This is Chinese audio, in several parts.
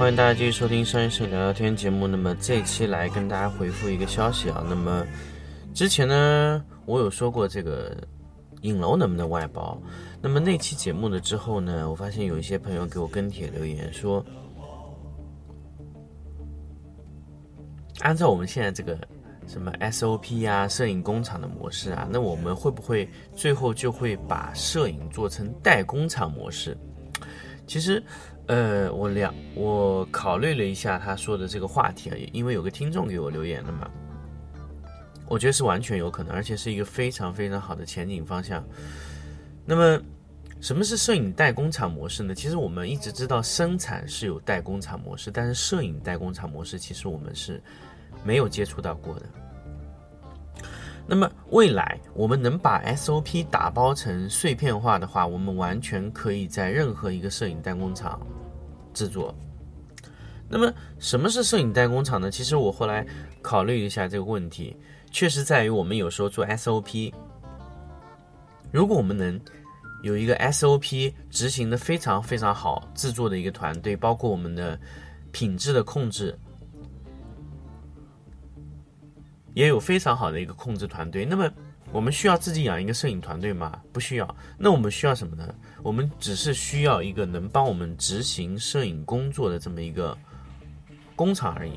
欢迎大家继续收听商业摄影聊聊天节目。那么这一期来跟大家回复一个消息啊。那么之前呢，我有说过这个影楼能不能外包。那么那期节目了之后呢，我发现有一些朋友给我跟帖留言说，按照我们现在这个什么 SOP 啊、摄影工厂的模式啊，那我们会不会最后就会把摄影做成代工厂模式？其实。呃，我两我考虑了一下他说的这个话题啊，因为有个听众给我留言了嘛，我觉得是完全有可能，而且是一个非常非常好的前景方向。那么，什么是摄影代工厂模式呢？其实我们一直知道生产是有代工厂模式，但是摄影代工厂模式其实我们是没有接触到过的。那么未来我们能把 SOP 打包成碎片化的话，我们完全可以在任何一个摄影代工厂。制作，那么什么是摄影代工厂呢？其实我后来考虑一下这个问题，确实在于我们有时候做 SOP，如果我们能有一个 SOP 执行的非常非常好，制作的一个团队，包括我们的品质的控制，也有非常好的一个控制团队，那么。我们需要自己养一个摄影团队吗？不需要。那我们需要什么呢？我们只是需要一个能帮我们执行摄影工作的这么一个工厂而已。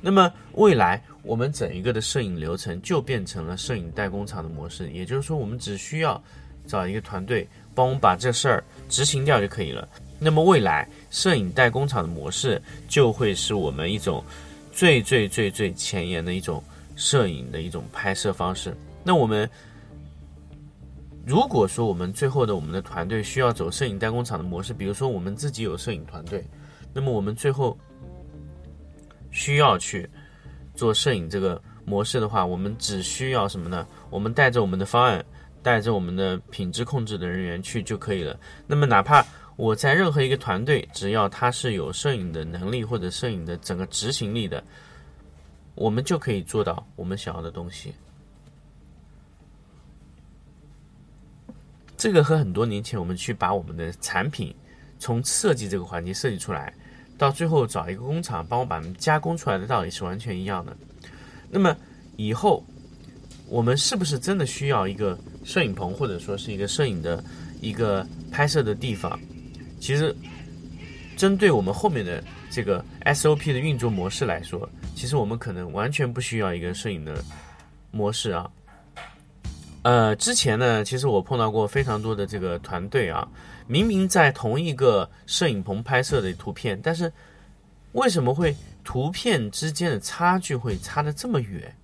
那么未来我们整一个的摄影流程就变成了摄影代工厂的模式，也就是说，我们只需要找一个团队帮我们把这事儿执行掉就可以了。那么未来摄影代工厂的模式就会是我们一种最最最最前沿的一种摄影的一种拍摄方式。那我们如果说我们最后的我们的团队需要走摄影代工厂的模式，比如说我们自己有摄影团队，那么我们最后需要去做摄影这个模式的话，我们只需要什么呢？我们带着我们的方案，带着我们的品质控制的人员去就可以了。那么哪怕我在任何一个团队，只要他是有摄影的能力或者摄影的整个执行力的，我们就可以做到我们想要的东西。这个和很多年前我们去把我们的产品从设计这个环节设计出来，到最后找一个工厂帮我把它们加工出来的道理是完全一样的。那么以后我们是不是真的需要一个摄影棚或者说是一个摄影的一个拍摄的地方？其实针对我们后面的这个 SOP 的运作模式来说，其实我们可能完全不需要一个摄影的模式啊。呃，之前呢，其实我碰到过非常多的这个团队啊，明明在同一个摄影棚拍摄的图片，但是为什么会图片之间的差距会差的这么远？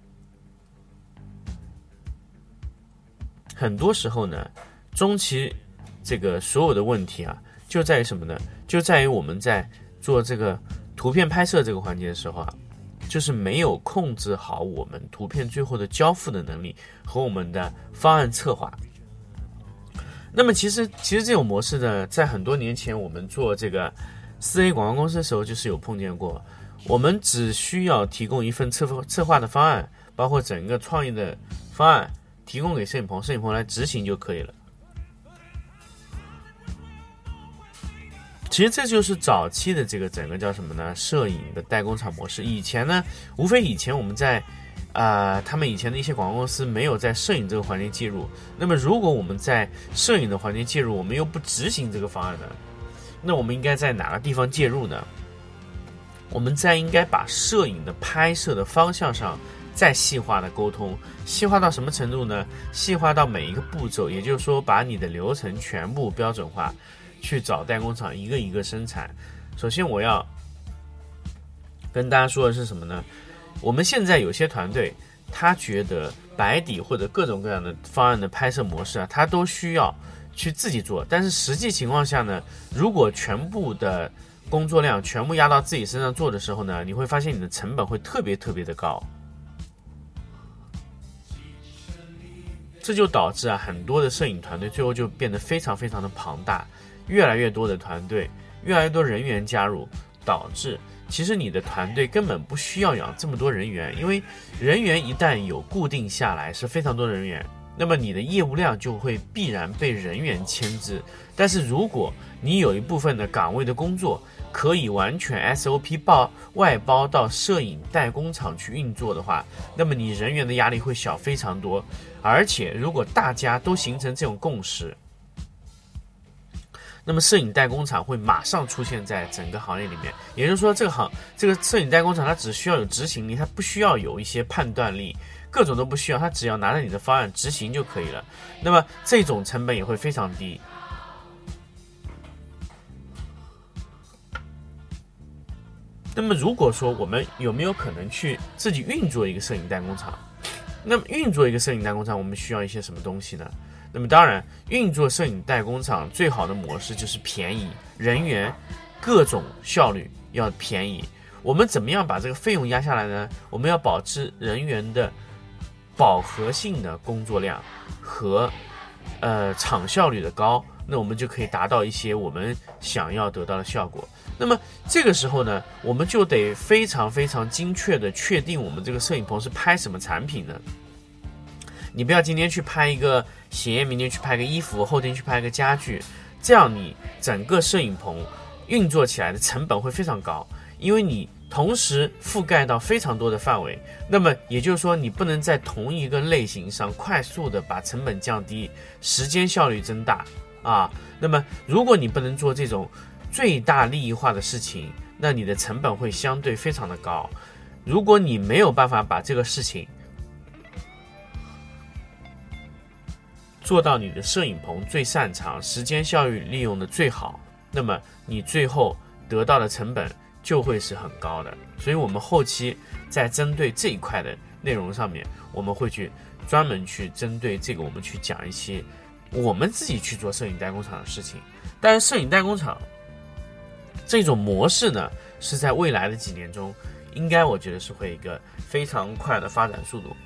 很多时候呢，中期这个所有的问题啊，就在于什么呢？就在于我们在做这个图片拍摄这个环节的时候啊。就是没有控制好我们图片最后的交付的能力和我们的方案策划。那么其实其实这种模式呢，在很多年前我们做这个四 A 广告公司的时候，就是有碰见过。我们只需要提供一份策策划的方案，包括整个创意的方案，提供给摄影棚，摄影棚来执行就可以了。其实这就是早期的这个整个叫什么呢？摄影的代工厂模式。以前呢，无非以前我们在，啊，他们以前的一些广告公司没有在摄影这个环节介入。那么，如果我们在摄影的环节介入，我们又不执行这个方案呢？那我们应该在哪个地方介入呢？我们在应该把摄影的拍摄的方向上再细化的沟通，细化到什么程度呢？细化到每一个步骤，也就是说，把你的流程全部标准化，去找代工厂一个一个生产。首先，我要跟大家说的是什么呢？我们现在有些团队，他觉得白底或者各种各样的方案的拍摄模式啊，他都需要去自己做。但是实际情况下呢，如果全部的工作量全部压到自己身上做的时候呢，你会发现你的成本会特别特别的高。这就导致啊，很多的摄影团队最后就变得非常非常的庞大，越来越多的团队，越来越多人员加入，导致其实你的团队根本不需要养这么多人员，因为人员一旦有固定下来是非常多的人员，那么你的业务量就会必然被人员牵制。但是如果你有一部分的岗位的工作，可以完全 SOP 报外包到摄影代工厂去运作的话，那么你人员的压力会小非常多。而且，如果大家都形成这种共识，那么摄影代工厂会马上出现在整个行业里面。也就是说，这个行这个摄影代工厂它只需要有执行力，它不需要有一些判断力，各种都不需要，它只要拿着你的方案执行就可以了。那么这种成本也会非常低。那么，如果说我们有没有可能去自己运作一个摄影代工厂？那么运作一个摄影代工厂，我们需要一些什么东西呢？那么当然，运作摄影代工厂最好的模式就是便宜，人员各种效率要便宜。我们怎么样把这个费用压下来呢？我们要保持人员的饱和性的工作量和呃厂效率的高，那我们就可以达到一些我们想要得到的效果。那么这个时候呢，我们就得非常非常精确的确定我们这个摄影棚是拍什么产品呢？你不要今天去拍一个鞋，明天去拍个衣服，后天去拍个家具，这样你整个摄影棚运作起来的成本会非常高，因为你同时覆盖到非常多的范围。那么也就是说，你不能在同一个类型上快速的把成本降低，时间效率增大啊。那么如果你不能做这种。最大利益化的事情，那你的成本会相对非常的高。如果你没有办法把这个事情做到你的摄影棚最擅长、时间效率利用的最好，那么你最后得到的成本就会是很高的。所以，我们后期在针对这一块的内容上面，我们会去专门去针对这个，我们去讲一些我们自己去做摄影代工厂的事情。但是，摄影代工厂。这种模式呢，是在未来的几年中，应该我觉得是会一个非常快的发展速度，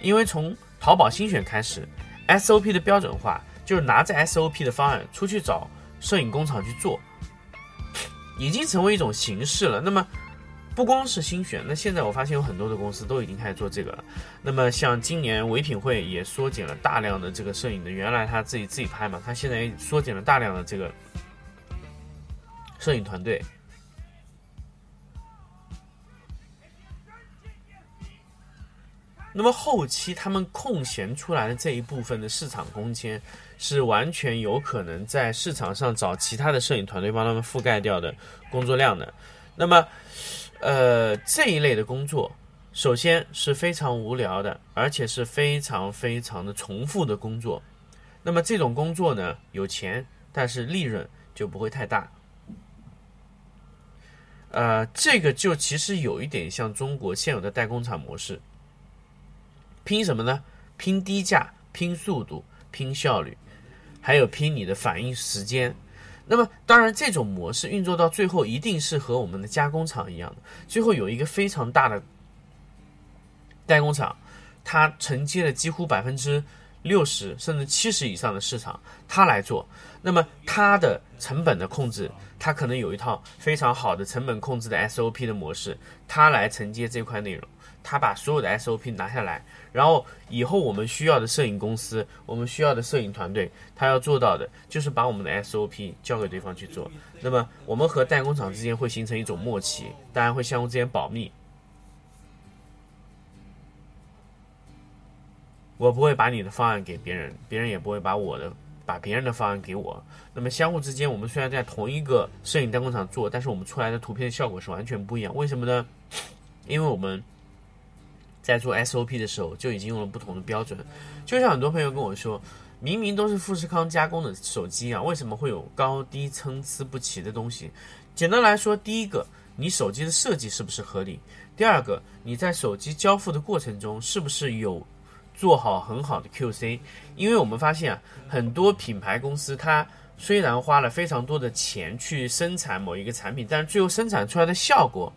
因为从淘宝新选开始，SOP 的标准化就是拿着 SOP 的方案出去找摄影工厂去做，已经成为一种形式了。那么不光是新选，那现在我发现有很多的公司都已经开始做这个了。那么像今年唯品会也缩减了大量的这个摄影的，原来他自己自己拍嘛，他现在缩减了大量的这个。摄影团队，那么后期他们空闲出来的这一部分的市场空间，是完全有可能在市场上找其他的摄影团队帮他们覆盖掉的工作量的。那么，呃，这一类的工作，首先是非常无聊的，而且是非常非常的重复的工作。那么这种工作呢，有钱，但是利润就不会太大。呃，这个就其实有一点像中国现有的代工厂模式，拼什么呢？拼低价、拼速度、拼效率，还有拼你的反应时间。那么，当然这种模式运作到最后，一定是和我们的加工厂一样的，最后有一个非常大的代工厂，它承接了几乎百分之六十甚至七十以上的市场，它来做。那么它的成本的控制。他可能有一套非常好的成本控制的 SOP 的模式，他来承接这块内容，他把所有的 SOP 拿下来，然后以后我们需要的摄影公司，我们需要的摄影团队，他要做到的就是把我们的 SOP 交给对方去做。那么我们和代工厂之间会形成一种默契，当然会相互之间保密。我不会把你的方案给别人，别人也不会把我的。把别人的方案给我，那么相互之间，我们虽然在同一个摄影代工厂做，但是我们出来的图片效果是完全不一样。为什么呢？因为我们在做 SOP 的时候就已经用了不同的标准。就像很多朋友跟我说，明明都是富士康加工的手机啊，为什么会有高低参差不齐的东西？简单来说，第一个，你手机的设计是不是合理？第二个，你在手机交付的过程中是不是有做好很好的 QC？因为我们发现啊，很多品牌公司它虽然花了非常多的钱去生产某一个产品，但是最后生产出来的效果。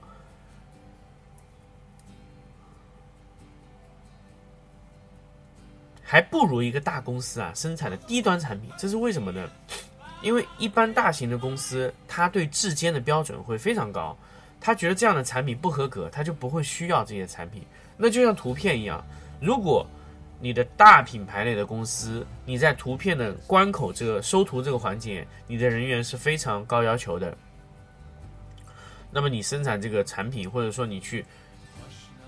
还不如一个大公司啊生产的低端产品，这是为什么呢？因为一般大型的公司，它对质监的标准会非常高，他觉得这样的产品不合格，他就不会需要这些产品。那就像图片一样，如果你的大品牌类的公司，你在图片的关口这个收图这个环节，你的人员是非常高要求的，那么你生产这个产品，或者说你去。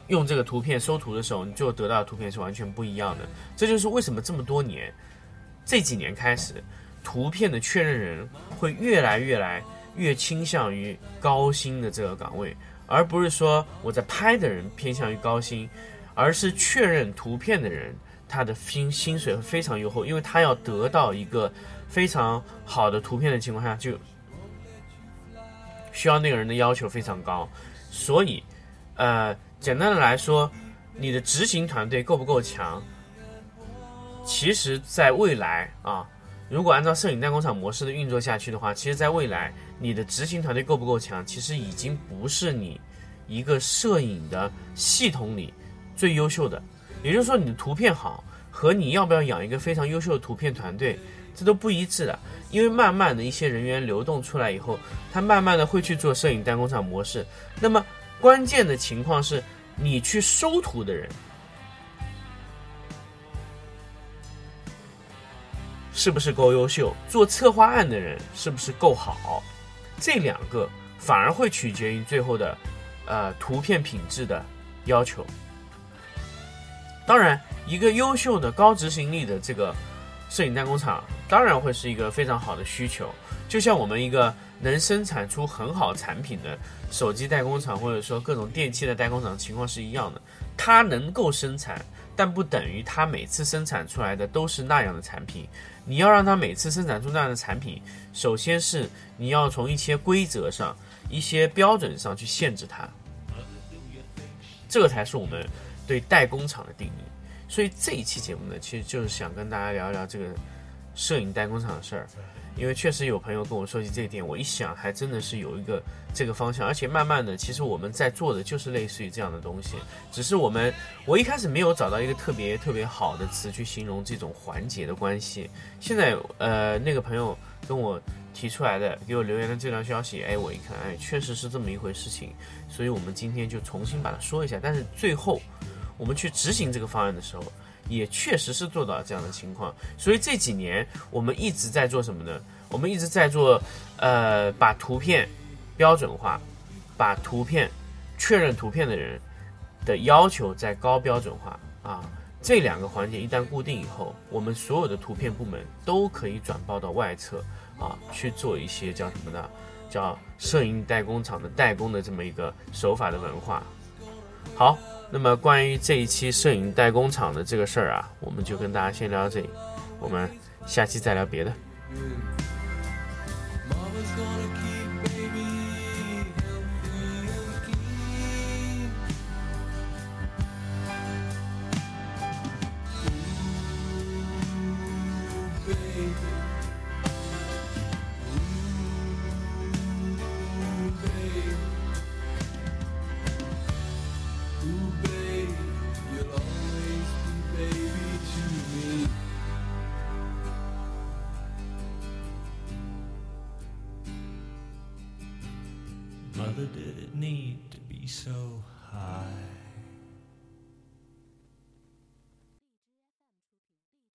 用这个图片收图的时候，你就得到的图片是完全不一样的。这就是为什么这么多年，这几年开始，图片的确认人会越来越来越倾向于高薪的这个岗位，而不是说我在拍的人偏向于高薪，而是确认图片的人他的薪薪水非常优厚，因为他要得到一个非常好的图片的情况下，就需要那个人的要求非常高，所以，呃。简单的来说，你的执行团队够不够强？其实，在未来啊，如果按照摄影代工厂模式的运作下去的话，其实，在未来，你的执行团队够不够强，其实已经不是你一个摄影的系统里最优秀的。也就是说，你的图片好和你要不要养一个非常优秀的图片团队，这都不一致的。因为慢慢的一些人员流动出来以后，他慢慢的会去做摄影代工厂模式，那么。关键的情况是，你去收图的人是不是够优秀？做策划案的人是不是够好？这两个反而会取决于最后的，呃，图片品质的要求。当然，一个优秀的高执行力的这个摄影代工厂，当然会是一个非常好的需求。就像我们一个。能生产出很好产品的手机代工厂，或者说各种电器的代工厂情况是一样的。它能够生产，但不等于它每次生产出来的都是那样的产品。你要让它每次生产出那样的产品，首先是你要从一些规则上、一些标准上去限制它。这个才是我们对代工厂的定义。所以这一期节目呢，其实就是想跟大家聊一聊这个摄影代工厂的事儿。因为确实有朋友跟我说起这一点，我一想还真的是有一个这个方向，而且慢慢的，其实我们在做的就是类似于这样的东西，只是我们我一开始没有找到一个特别特别好的词去形容这种环节的关系。现在呃，那个朋友跟我提出来的，给我留言的这条消息，哎，我一看，哎，确实是这么一回事情，所以我们今天就重新把它说一下。但是最后我们去执行这个方案的时候。也确实是做到这样的情况，所以这几年我们一直在做什么呢？我们一直在做，呃，把图片标准化，把图片确认图片的人的要求在高标准化啊。这两个环节一旦固定以后，我们所有的图片部门都可以转包到外侧啊，去做一些叫什么呢？叫摄影代工厂的代工的这么一个手法的文化。好。那么关于这一期摄影代工厂的这个事儿啊，我们就跟大家先聊到这里，我们下期再聊别的。